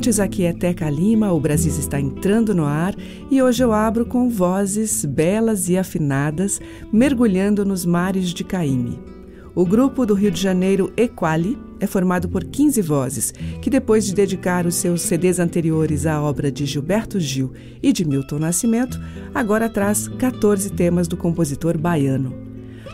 Ouvintes, aqui é Teca Lima, o Brasil está entrando no ar e hoje eu abro com vozes belas e afinadas mergulhando nos mares de Caíme. O grupo do Rio de Janeiro Equali é formado por 15 vozes, que depois de dedicar os seus CDs anteriores à obra de Gilberto Gil e de Milton Nascimento, agora traz 14 temas do compositor baiano.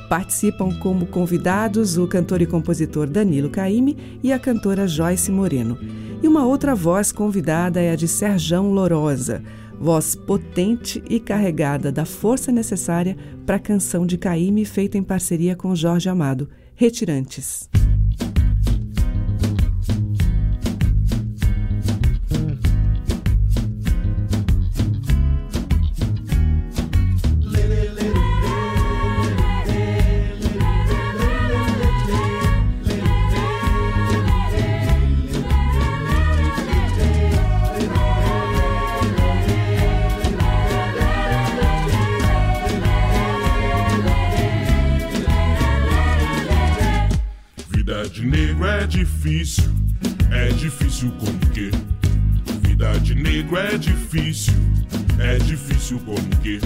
Participam como convidados o cantor e compositor Danilo Caime e a cantora Joyce Moreno. E uma outra voz convidada é a de Serjão Lorosa, voz potente e carregada da força necessária para a canção de Caime feita em parceria com Jorge Amado, Retirantes. Difícil como que? Vida de negro é difícil, é difícil como que?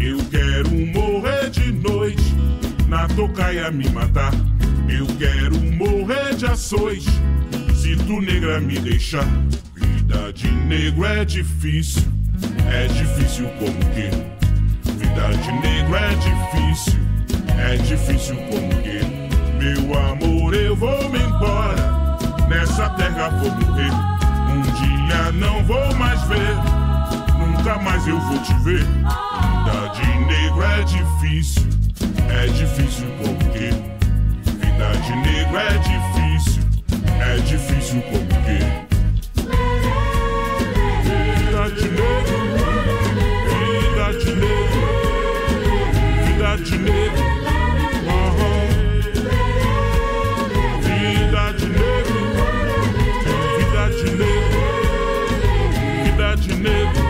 Eu quero morrer de noite, na tocaia me matar. Eu quero morrer de ações, se tu negra me deixar. Vida de negro é difícil, é difícil como que? Vida de negro é difícil, é difícil como que? Meu amor, eu vou me embora. Nessa terra vou morrer. Um dia não vou mais ver. Nunca mais eu vou te ver. Vida de negro é difícil. É difícil porque. Vida de negro é difícil. É difícil porque. De negro.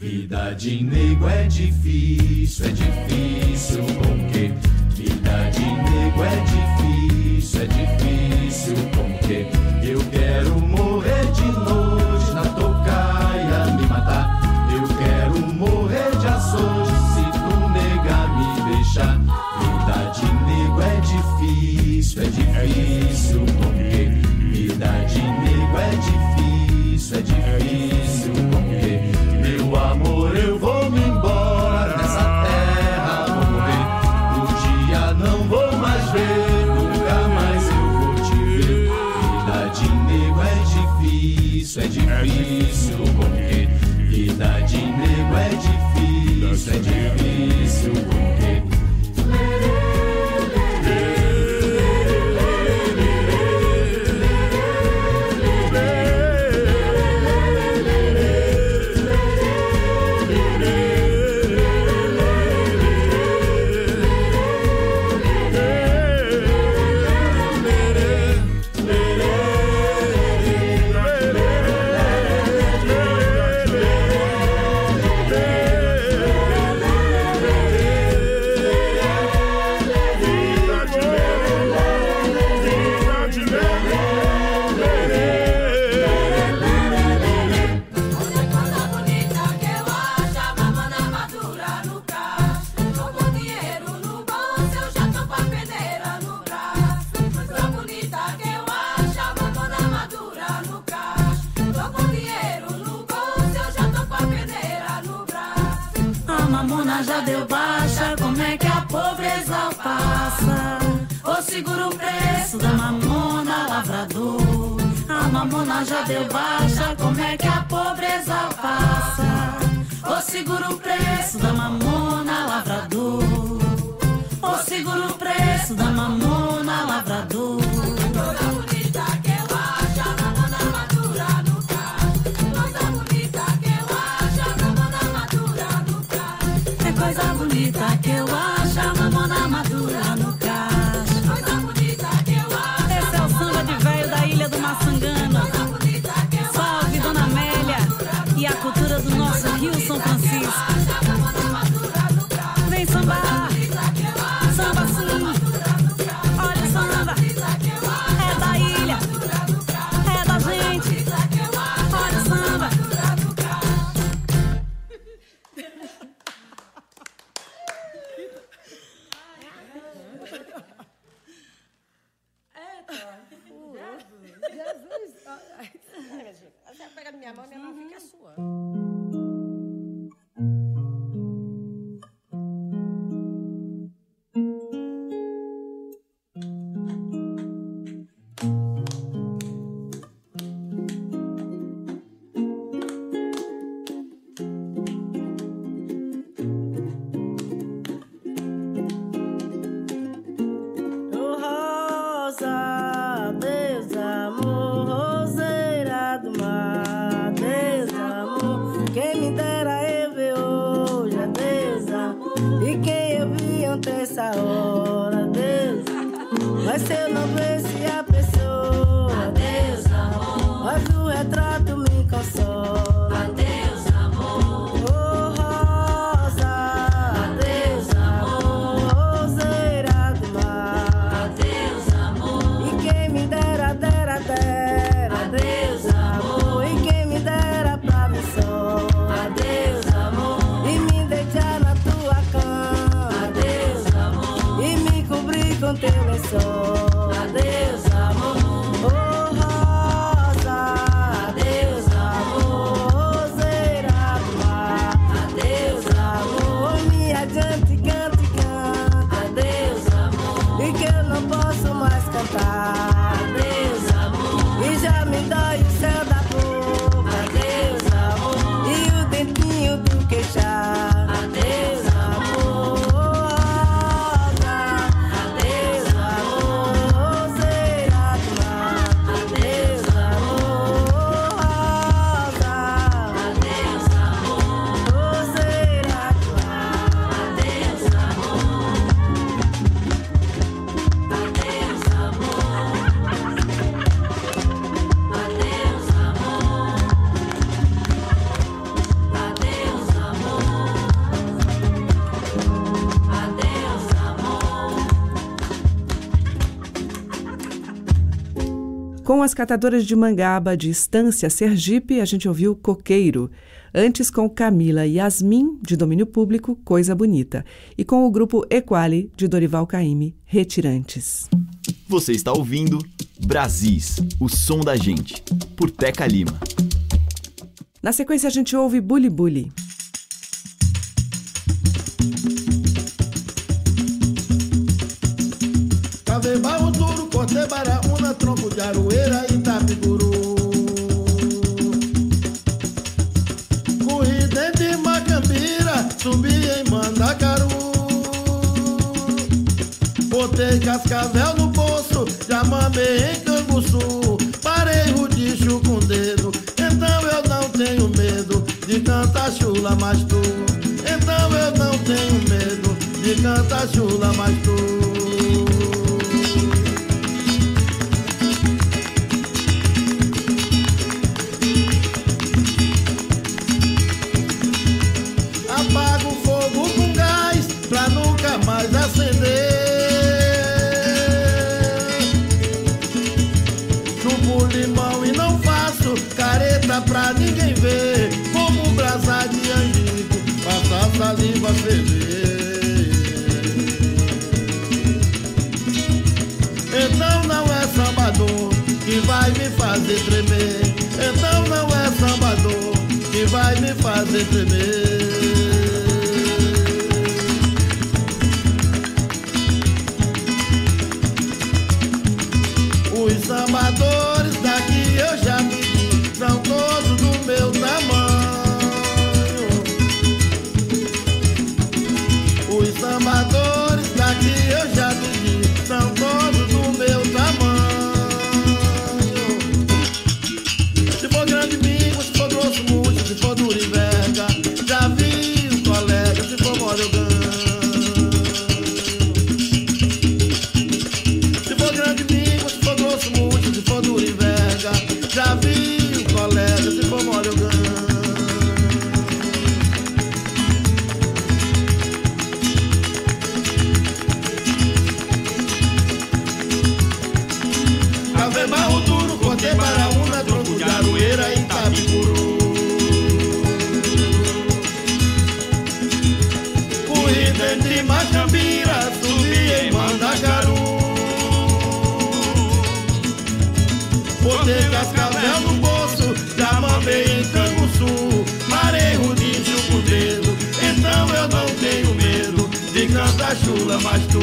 Vida de nego é difícil, é difícil porque vida de nego é difícil, Judy. Deu baixa, como é que a pobreza passa? Ô segura o preço da mamona, lavrador. A mamona já deu baixa, como é que a pobreza passa? Ô segura o preço da mamona, lavrador. Ô segura o preço da mamona, lavrador. acredita que eu amo. Deus amor, roseira do mar, deusa amor. Quem me dera eu ver hoje Deus deusa e quem eu vi ontem essa hora, Deus Vai ser Com as catadoras de mangaba de Estância Sergipe, a gente ouviu Coqueiro. Antes com Camila Yasmin, de domínio público, Coisa Bonita. E com o grupo Equali, de Dorival Caymmi, Retirantes. Você está ouvindo Brasis, o som da gente, por Teca Lima. Na sequência a gente ouve Bully Bully. Duro, corte bara, una tronco de aroeira e tapiguru. Corri dentro de Macambira, subi em Mandacaru. Botei cascavel no bolso, já mamei em Canguçu. Parei o com dedo, então eu não tenho medo de cantar chula mais tu. Então eu não tenho medo de cantar chula mais tu. vai me fazer tremer. Então não é sambador que vai me fazer tremer. Mas tu.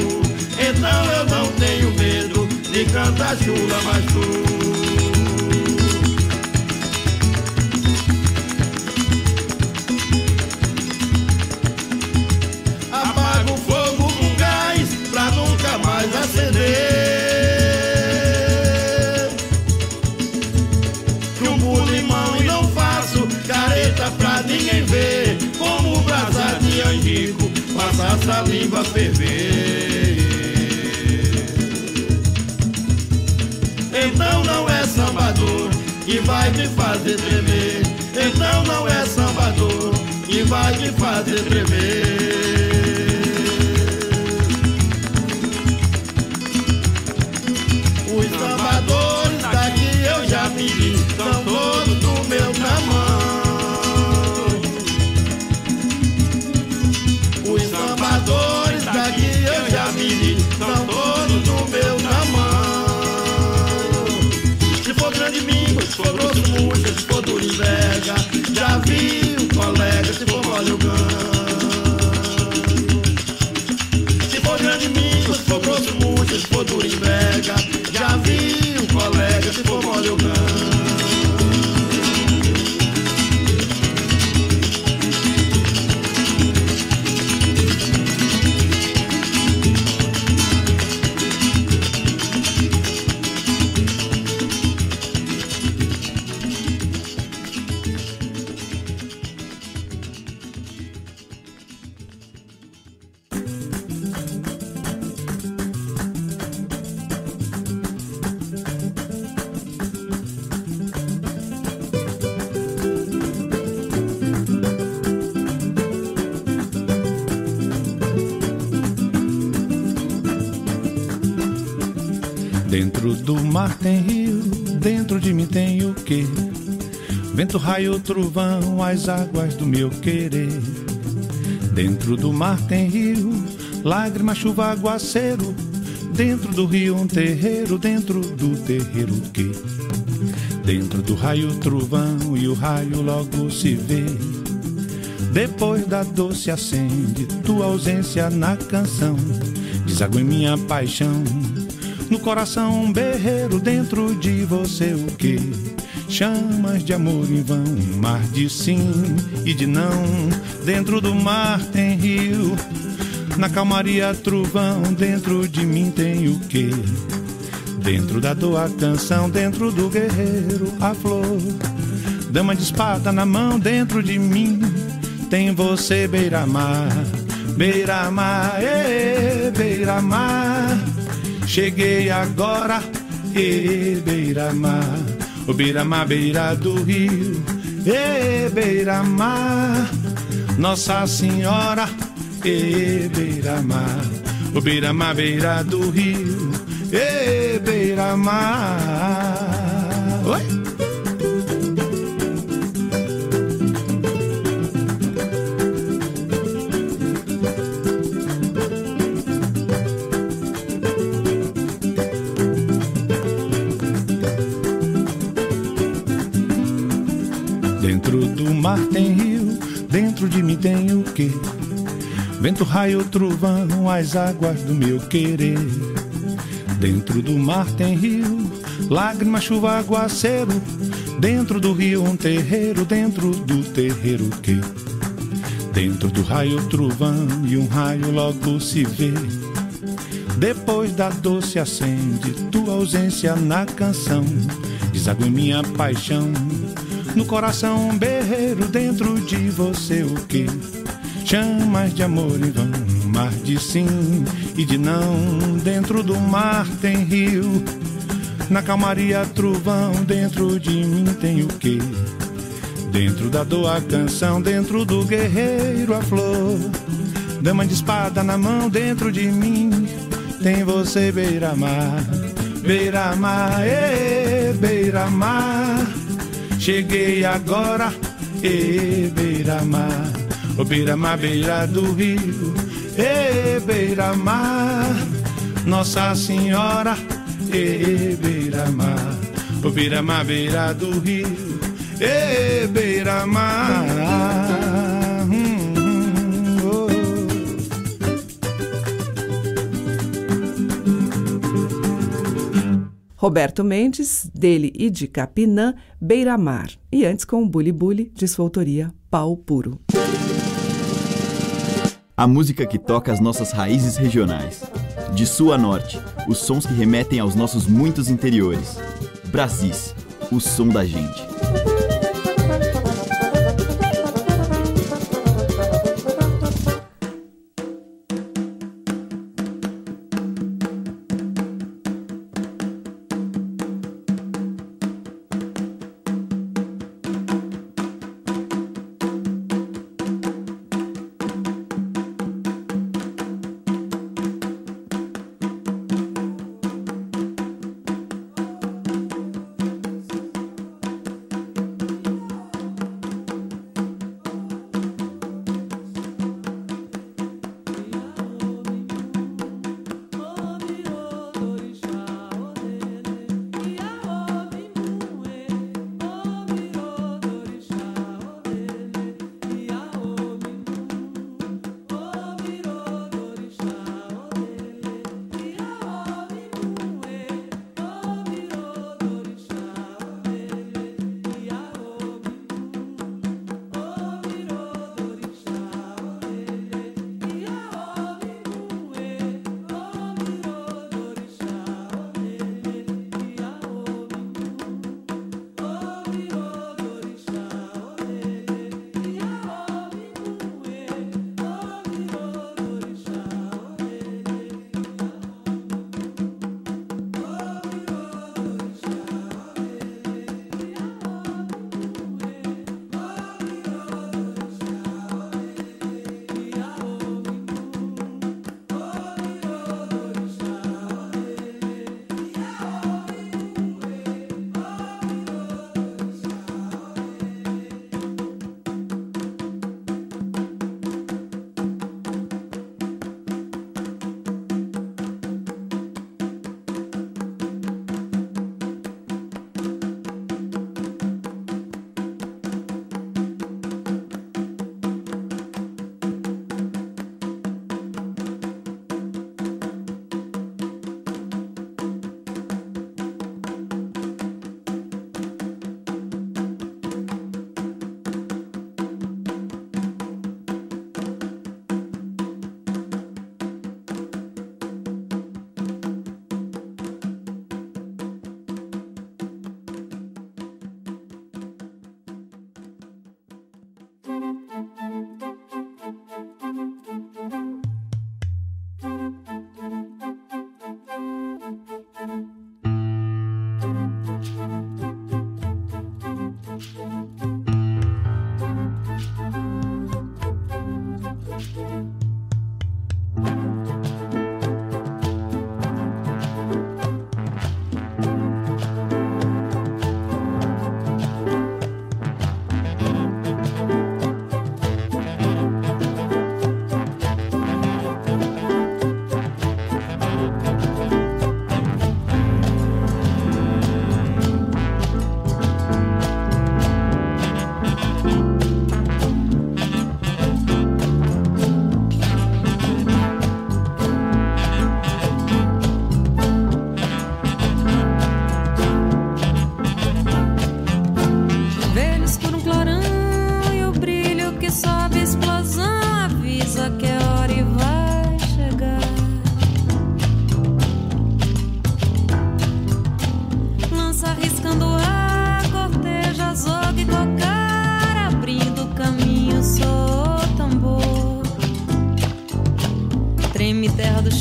Então eu não tenho medo de cantar chula, mas tu. Passa a saliva a ferver. Então não é sambador que vai me fazer tremer. Então não é sambador que vai me fazer tremer. For duro inveja, já vi raio, trovão, as águas do meu querer. Dentro do mar tem rio, lágrima, chuva, aguaceiro. Dentro do rio um terreiro, dentro do terreiro o quê? Dentro do raio, trovão e o raio logo se vê. Depois da doce acende tua ausência na canção. Deságua em minha paixão. No coração um berreiro dentro de você o que? Chamas de amor em vão, mar de sim e de não. Dentro do mar tem rio, na calmaria trovão. Dentro de mim tem o que? Dentro da dor a canção, dentro do guerreiro a flor. Dama de espada na mão, dentro de mim tem você beira-mar, beira-mar, beira-mar. Cheguei agora, beira-mar, o beira-mar, beira do rio, ê, beira-mar. Nossa Senhora, ê, beira-mar, o beira-mar, beira do rio, ê, beira-mar. Oi? Mar tem rio, dentro de mim tem o quê? Vento, raio, trovão, as águas do meu querer. Dentro do mar tem rio, lágrima, chuva, aguaceiro. Dentro do rio um terreiro, dentro do terreiro o quê? Dentro do raio, trovão e um raio logo se vê. Depois da dor se acende tua ausência na canção. Deságua minha paixão. No coração um berreiro dentro de você o que? Chamas de amor em vão, mar de sim e de não. Dentro do mar tem rio. Na calmaria trovão, dentro de mim tem o que? Dentro da dor a canção, dentro do guerreiro a flor. Dama de espada na mão, dentro de mim tem você beira-mar, beira-mar, beira-mar. Cheguei agora, beira-mar, o beira-mar, beira do rio, beira-mar. Nossa Senhora, beira-mar, o beira-mar, beira do rio, beira-mar. Roberto Mendes, dele e de Capinã, Beira-Mar. E antes com o Bully Bully, de sua autoria, Pau Puro. A música que toca as nossas raízes regionais. De sul a norte, os sons que remetem aos nossos muitos interiores. Brasis, o som da gente.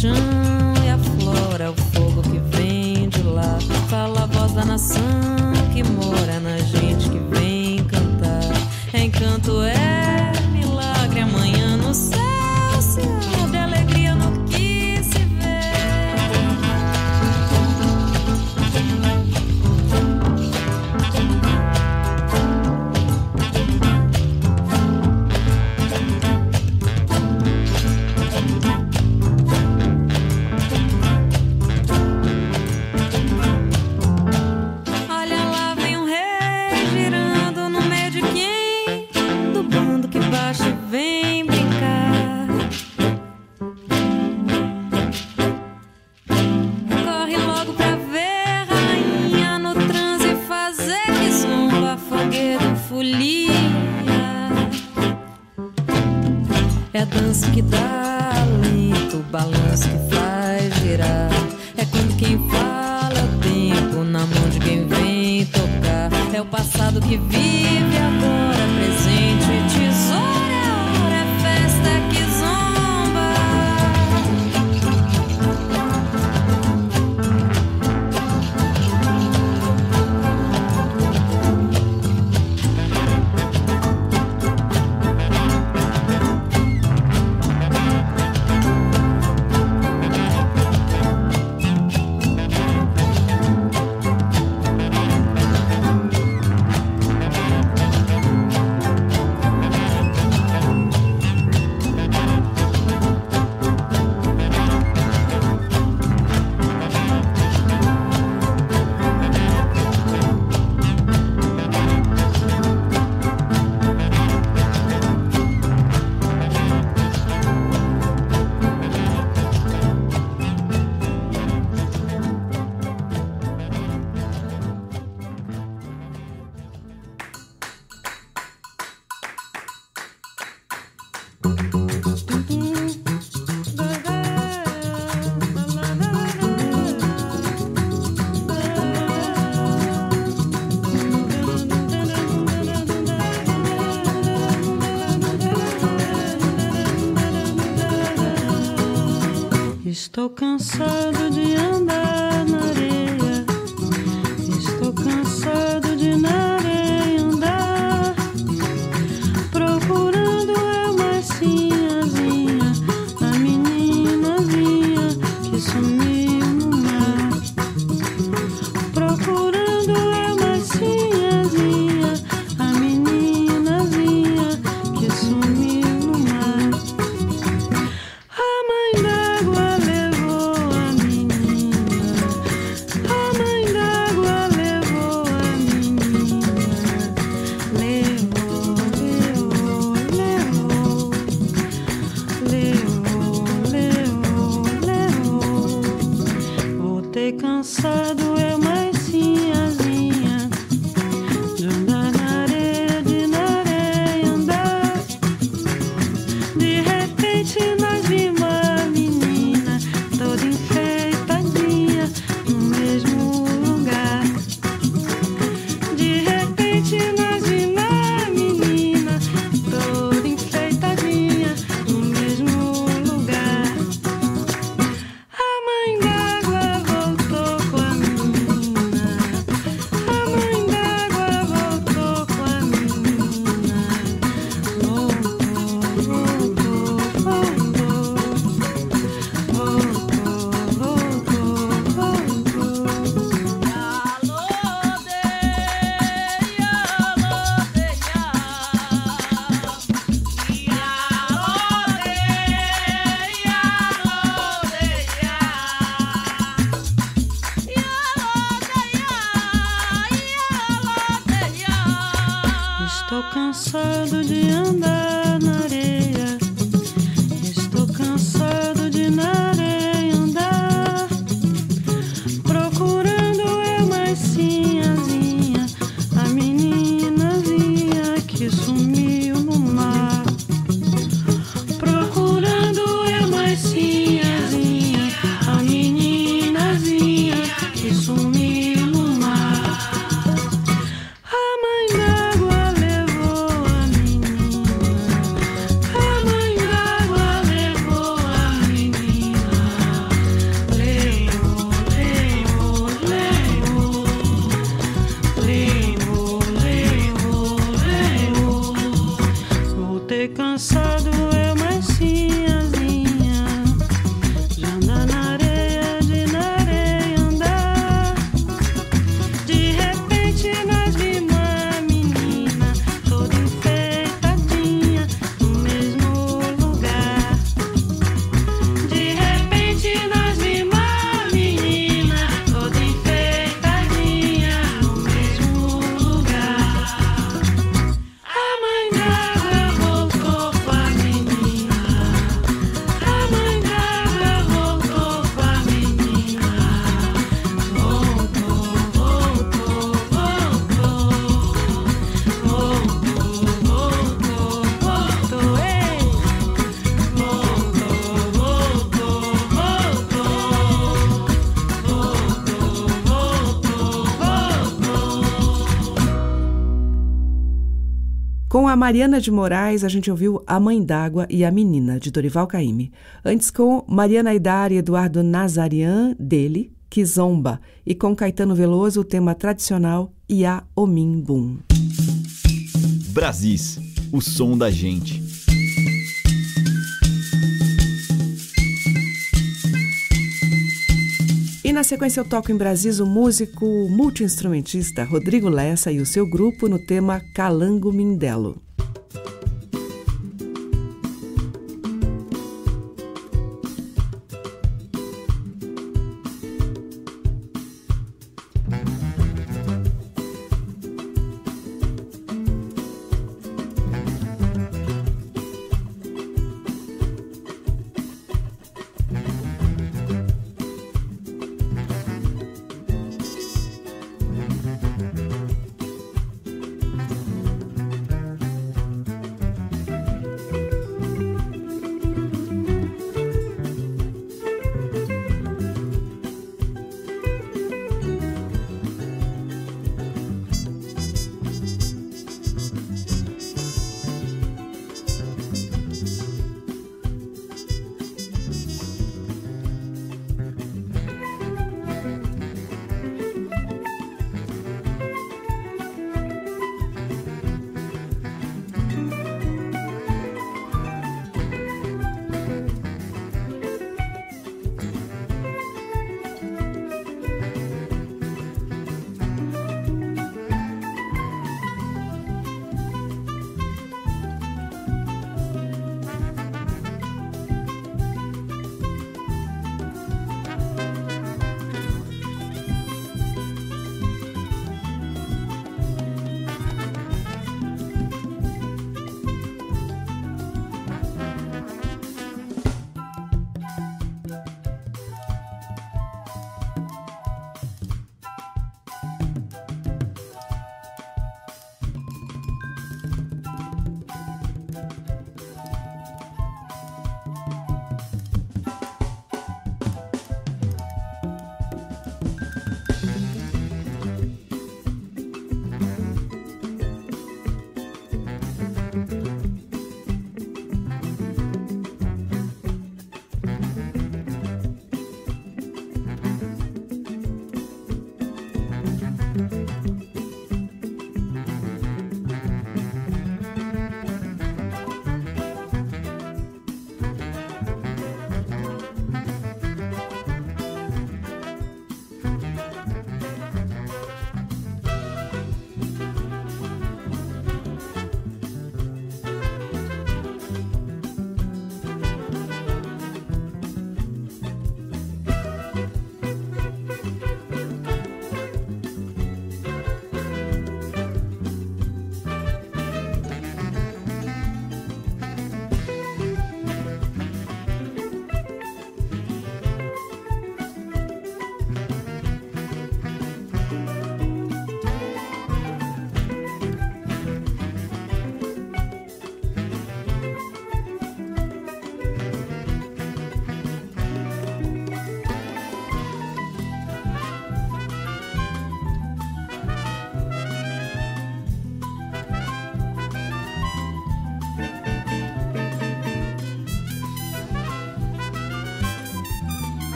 Terra cansado de cansado, Mariana de Moraes, a gente ouviu A Mãe d'Água e a Menina, de Dorival Caymmi. Antes, com Mariana Aidar e Eduardo Nazarian, dele, Kizomba. E com Caetano Veloso, o tema tradicional Ia Omim Bum. Brasis, o som da gente. E na sequência eu toco em Brasis o músico multiinstrumentista Rodrigo Lessa e o seu grupo no tema Calango Mindelo.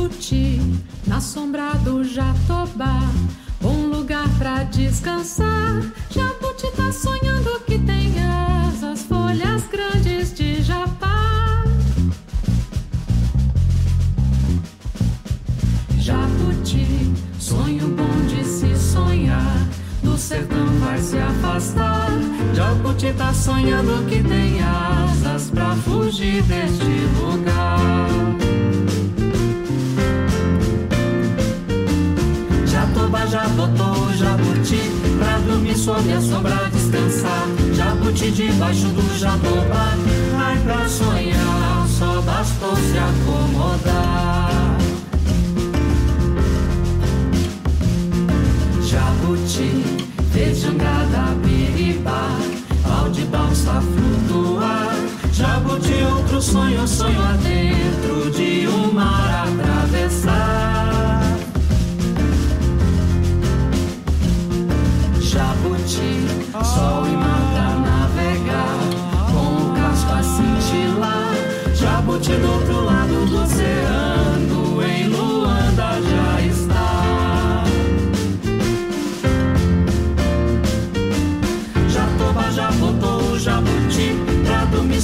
Jabuti, na sombra do Jatobá, bom lugar pra descansar. Jabuti tá sonhando que tem asas, folhas grandes de japá. Jabuti, sonho bom de se sonhar, do sertão vai se afastar. Jabuti tá sonhando que tem asas pra fugir deste lugar. O jabuti pra dormir sob a sombra descansar. Jabuti debaixo do jatoba, ai pra sonhar, só bastou se acomodar. Jabuti, vejangada, biribá, pau de balsa flutuar. Jabuti, outro sonho, sonho adentro de um mar atravessar.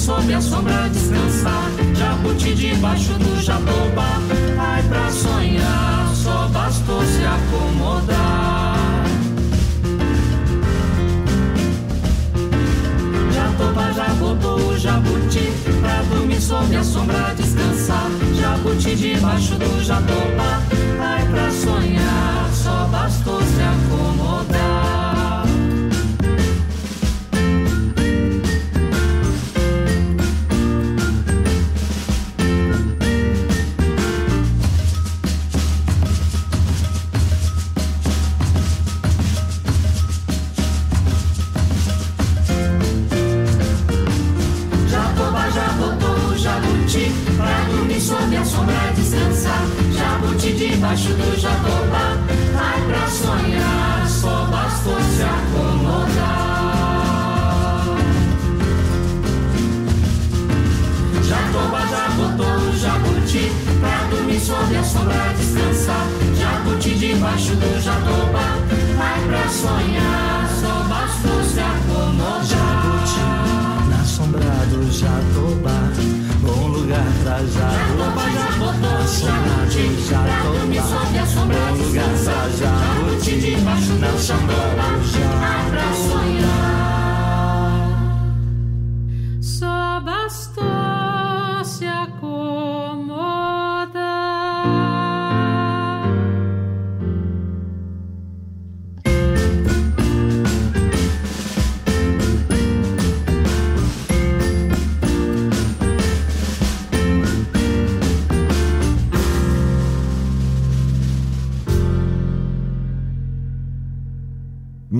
Sob a sombra descansar. Jabuti debaixo do jatoba, ai pra sonhar, só bastou se acomodar. Botou o jabuti pra dormir sob a sombra descansar. Jabuti debaixo do jatoba, ai pra sonhar, só bastou se acomodar.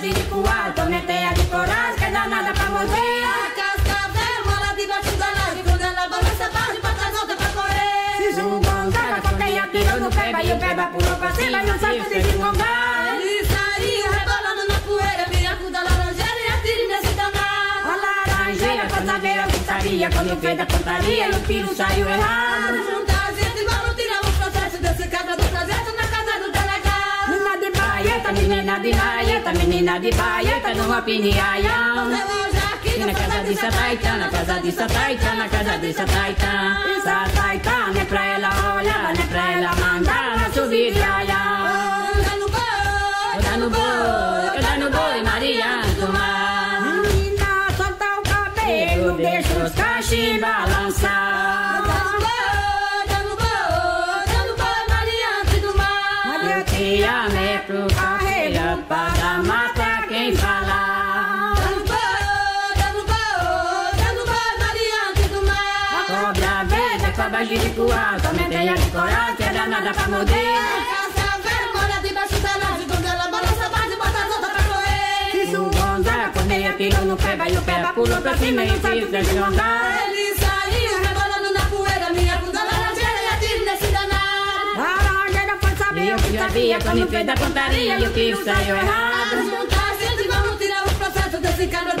A cobra giricuá, tometeia de coragem, que é danada pra morrer. A cascavel mora debaixo da laje, quando ela balança, barre pra trás, volta pra correr. Se zungongava, a coteia tirou no peba, e o peba pulou pra cima, e o saco de zingongar. Ele saiu rebolando na poeira, viracu da laranjeira, e atire nesse danado. A laranjeira, pra saber o que sabia, quando fez da pontaria, e o tiro saiu errado. Menina de baieta, menina de baieta, numa piniaião. Na casa de Sataitã, na casa de Sataitã, na casa de Sataitã. Sataitã, não é pra ela olhar, não é pra ela mandar, na subir de aião. Dando boi, dando boi, dando boi, Maria do Mar. Menina, solta o cabelo, deixa os cachos balançar. Maria do Mar. Jericoá, também tem a de coral, que é danada pra morder. Casa velha mora debaixo da laje, quando ela balança base, bota as outras pra correr. Se o gonza, quando ele atirou no pé, vai o pé, pulou pra cima e fiz de andar. Ele saiu rebolando na poeira, minha bunda laranjeira e atiro nesse danado. Laranjeira foi saber, eu que sabia, quando fez da pontaria e o que saiu errado. Juntar gente, vamos tirar o processo desse cara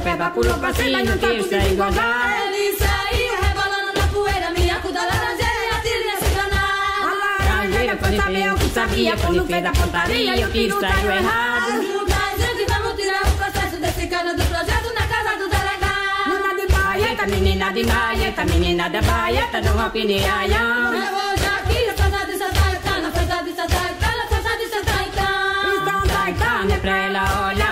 pé, vai pulou pra cima, não quis sair gozar. Ele saiu rebolando na poeira, minha cu da laranjeira, e atira nesse danado. A laranjeira foi saber o que sabia, quando fez a pontaria, o que saiu errado. Muita gente, vamos tirar o processo desse cara do projeto na casa do baieta, menina de baieta, menina da baieta, de aião. Eu hoje aqui, festa de Sataitana, festa de Sataitana, festa de Sataitana. Então Taitana é pra ela olhar,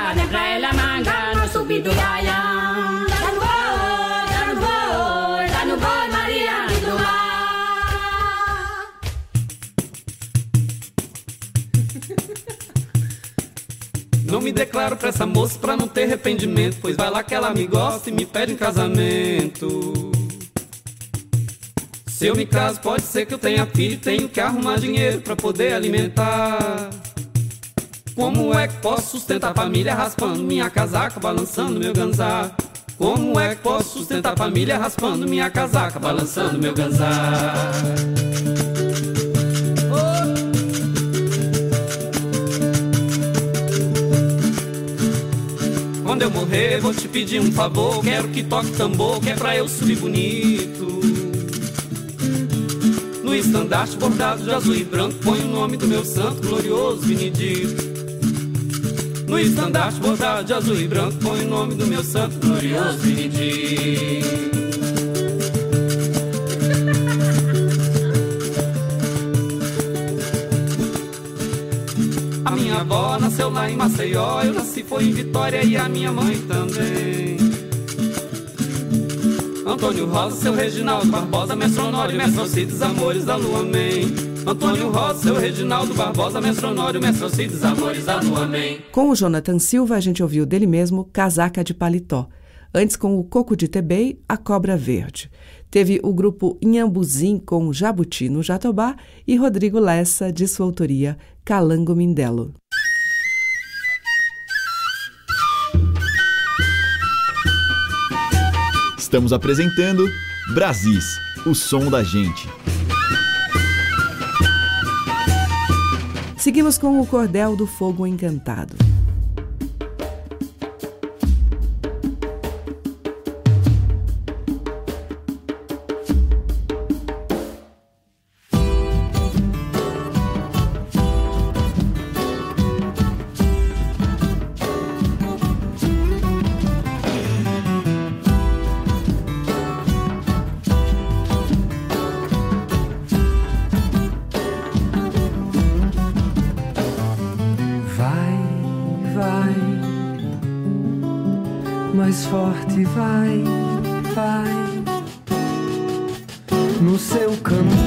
Não me declaro pra essa moça pra não ter arrependimento. Pois vai lá que ela me gosta e me pede em casamento. Se eu me caso, pode ser que eu tenha filho. Tenho que arrumar dinheiro pra poder alimentar. Como é que posso sustentar a família raspando minha casaca, balançando meu ganzá? Como é que posso sustentar a família raspando minha casaca, balançando meu ganzá? Quando eu morrer, vou te pedir um favor. Quero que toque tambor, que é pra eu subir bonito. No estandarte bordado de azul e branco, põe o nome do meu santo glorioso Benedito. No estandarte bordado de azul e branco, põe o nome do meu santo glorioso Benedito. minha avó nasceu lá em Maceió, eu nasci foi em Vitória e a minha mãe também. Antônio Rosa, seu Reginaldo Barbosa, Mestronório, Mestrocides, Amores da Lua, amém. Antônio Rosa, seu Reginaldo Barbosa, Mestronório, Mestrocides, Amores amém. Com o Jonathan Silva, a gente ouviu dele mesmo Casaca de Paletó. Antes, com o Coco de Tebei, A Cobra Verde. Teve o grupo Inhambuzim com Jabuti no Jatobá e Rodrigo Lessa, de sua autoria, Calango Mindelo. Estamos apresentando Brasis, o som da gente. Seguimos com o Cordel do Fogo Encantado. mais forte vai, vai no seu caminho.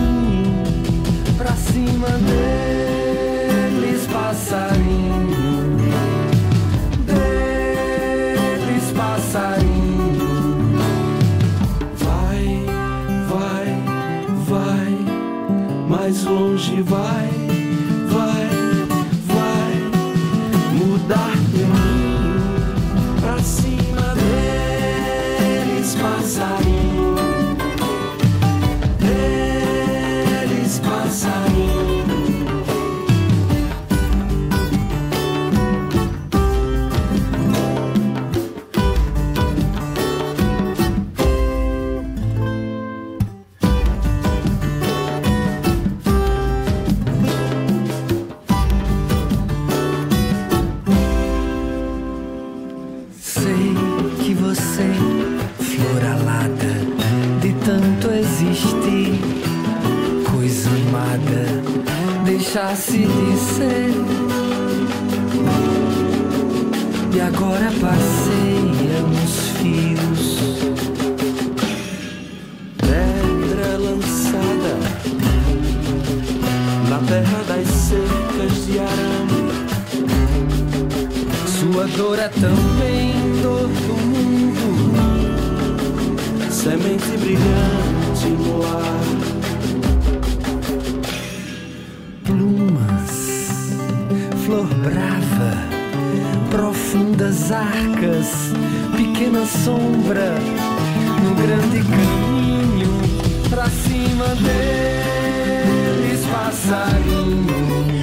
Brava, profundas arcas, pequena sombra no grande caminho pra cima deles, passarinho.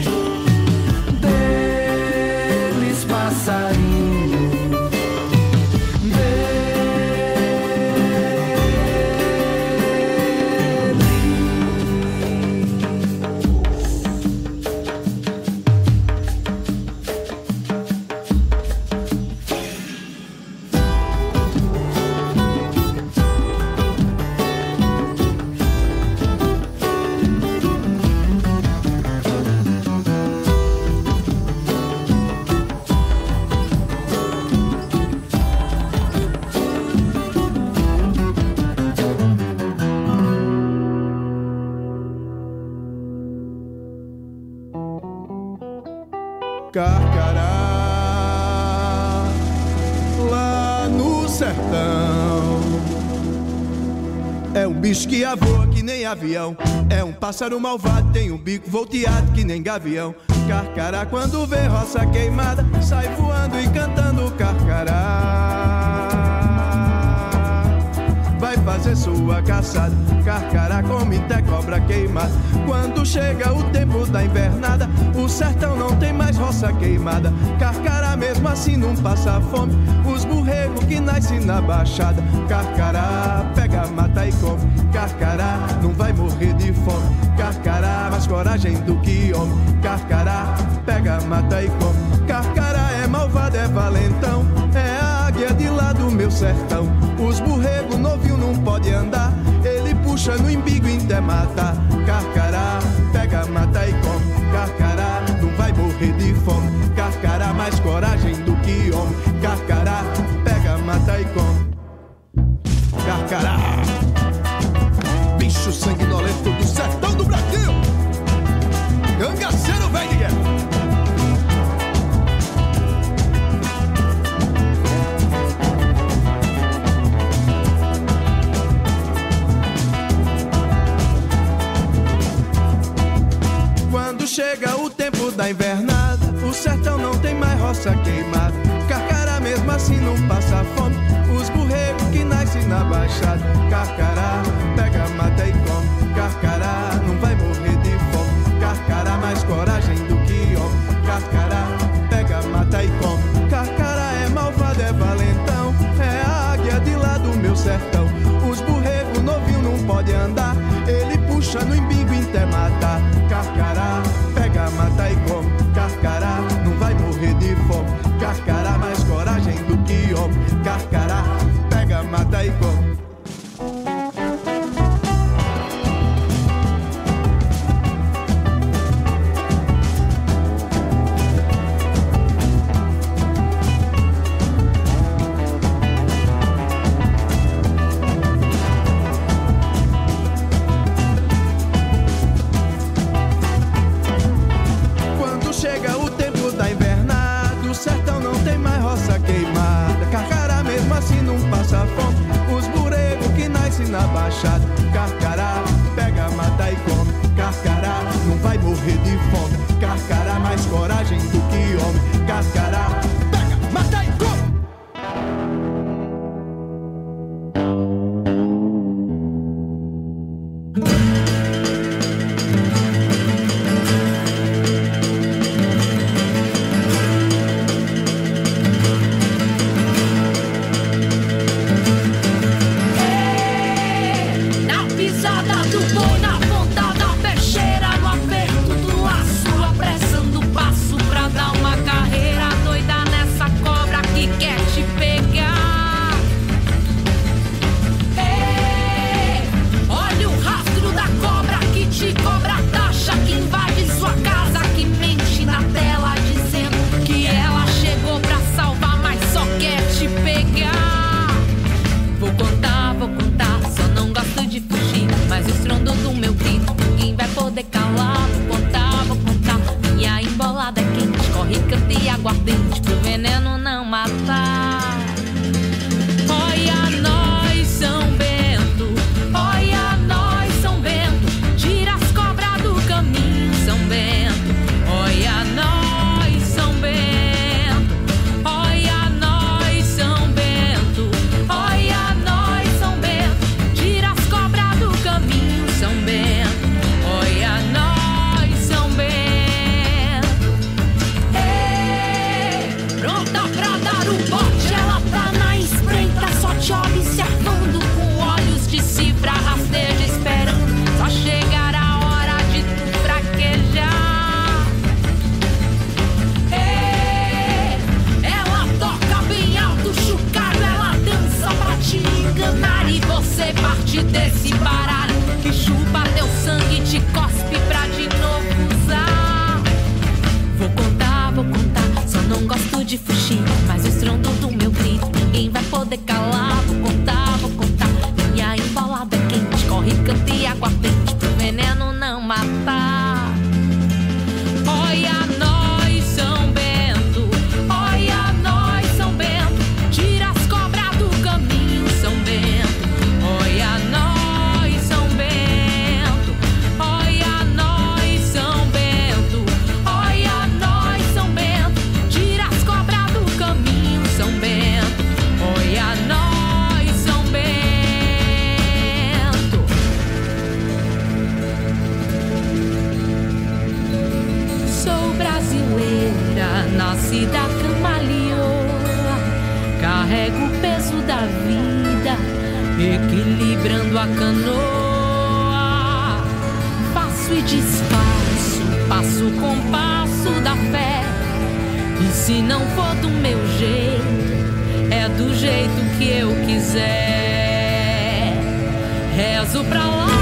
Avião. É um pássaro malvado, tem um bico volteado que nem gavião. Carcará, quando vê roça queimada, sai voando e cantando carcará. Vai fazer sua caçada, carcará come até cobra queimada. Quando chega o tempo da invernada, o sertão não tem mais roça queimada. Carcará mesmo assim não passa fome. Os burregos que nascem na baixada, carcará pega, mata e come. Carcará não vai morrer de fome. Carcará mais coragem do que homem. Carcará pega, mata e come. Carcará é malvado, é valentão. É a águia de lá do meu sertão. Os burregos novinho não pode andar. Ele puxa no embigo até matar. Carcará pega, mata e come. Carcará Carcará mais coragem do que homem. Carcará pega, mata e come. Carcará, bicho sanguinolento do sertão do Brasil. Cangaceiro vem de guerra. Chega o tempo da invernada, o sertão não tem mais roça queimada. Carcará mesmo assim não passa fome. Os burregos que nascem na baixada. Carcará pega, mata e come. Carcará não vai morrer de fome. Carcará mais coragem do que homem. Carcará pega, mata e come. Carcará é malvado, é valentão. É a águia de lá do meu sertão. Os burregos novinho não pode andar. Ele puxa no embigo até matar. For do meu jeito, é do jeito que eu quiser. Rezo pra lá,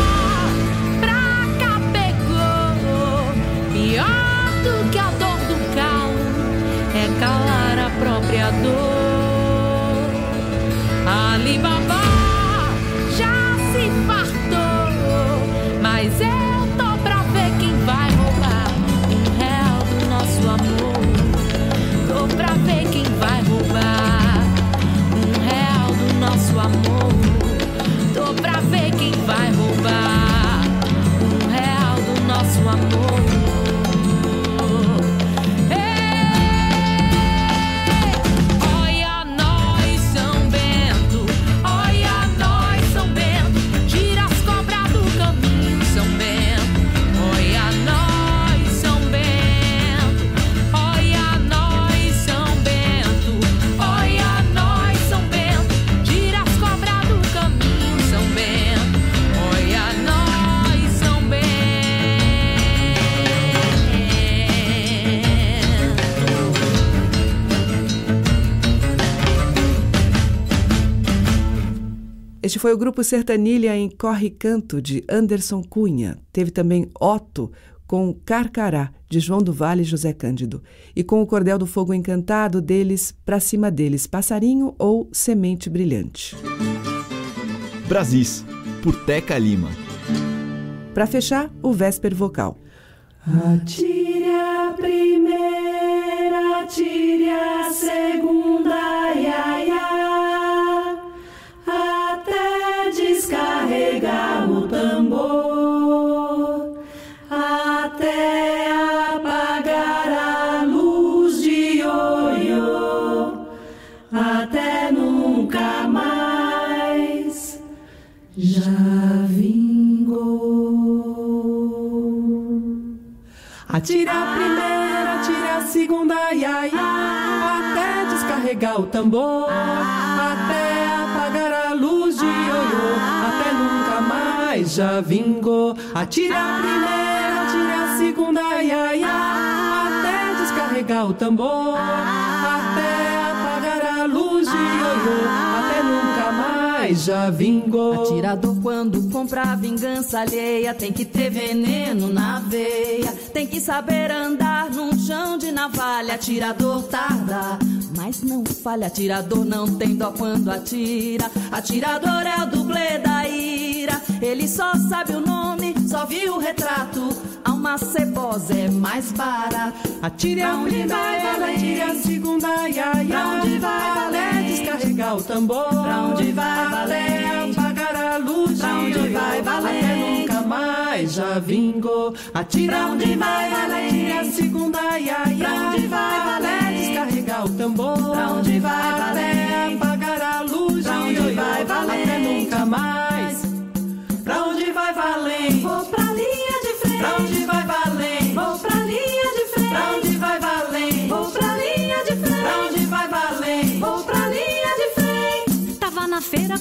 foi o grupo Sertanilha em Corre Canto, de Anderson Cunha. Teve também Otto, com Carcará, de João do Vale e José Cândido. E com o Cordel do Fogo Encantado deles, Pra Cima Deles, Passarinho ou Semente Brilhante. Brasis, por Teca Lima. Para fechar, o Vésper Vocal. Atire a primeira, tambor, até apagar a luz de ioiô, até nunca mais já vingou. Atire a primeira, atire a segunda, ia, ia, até descarregar o tambor, até apagar a luz de ioiô, mais já vingou. Atirador quando compra vingança alheia tem que ter veneno na veia, tem que saber andar num chão de navalha. Atirador tarda, mas não falha. Atirador não tem dó quando atira. Atirador é o dublê da ira. Ele só sabe o nome, só viu o retrato. Alma cebosa é mais barato. Atire a primeira, atire a segunda, ia, ia. Pra onde vai valer? descarregar o tambor? Pra onde vai valer? apagar a luz Pra onde vai valer? Até nunca mais já vingou. Atire Pra onde vai valer? atire a segunda, ia, ia. Pra onde vai valer? descarregar o tambor? Pra onde vai valer? apagar a luz Pra de onde vai valer? Até nunca mais. Pra onde vai valer? Vou pra linha de frente. Pra onde vai valer?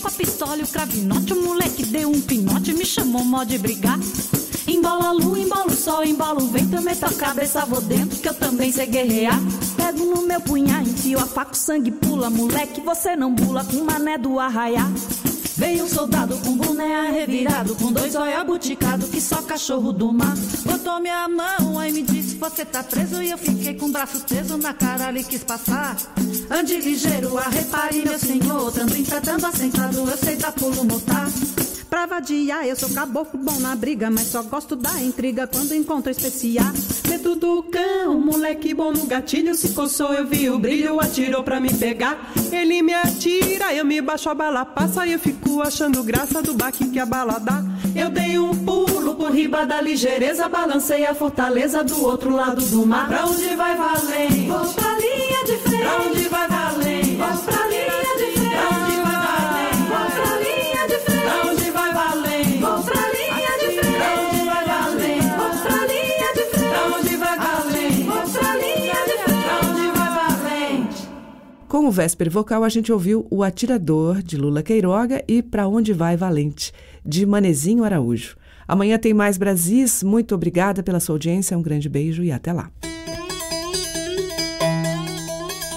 Com a pistola e o cravinote. O moleque deu um pinote, me chamou mó de brigar. Embola a lua, embola o sol, embola o vento. Meto a cabeça, vou dentro, que eu também sei guerrear. Pego no meu punhal, enfio a faca, o sangue pula. Moleque, você não bula com mané do arraiá. Veio um soldado com boné arrevirado, com dois olhos buticado, que só cachorro do mar. Botou minha mão, aí me disse: Você tá preso. E eu fiquei com o braço teso na cara, ele quis passar. Ande ligeiro, a repare, meu senhor. Tanto enfrentando assentado, eu sei dar pulo mortar. Pra vadiar, eu sou caboclo bom na briga, mas só gosto da intriga quando encontro especial. Medo do cão, moleque bom no gatilho, se coçou, eu vi o brilho, atirou pra me pegar. Ele me atira, eu me baixo, a bala passa e eu fico achando graça do baque que a bala dá. Eu dei um pulo por riba da ligeireza, balancei a fortaleza do outro lado do mar. Pra onde vai valendo? Vou pra linha de frente. Com o Vésper Vocal, a gente ouviu O Atirador, de Lula Queiroga, e Pra Onde Vai Valente, de Manezinho Araújo. Amanhã tem mais Brasis. Muito obrigada pela sua audiência, um grande beijo e até lá.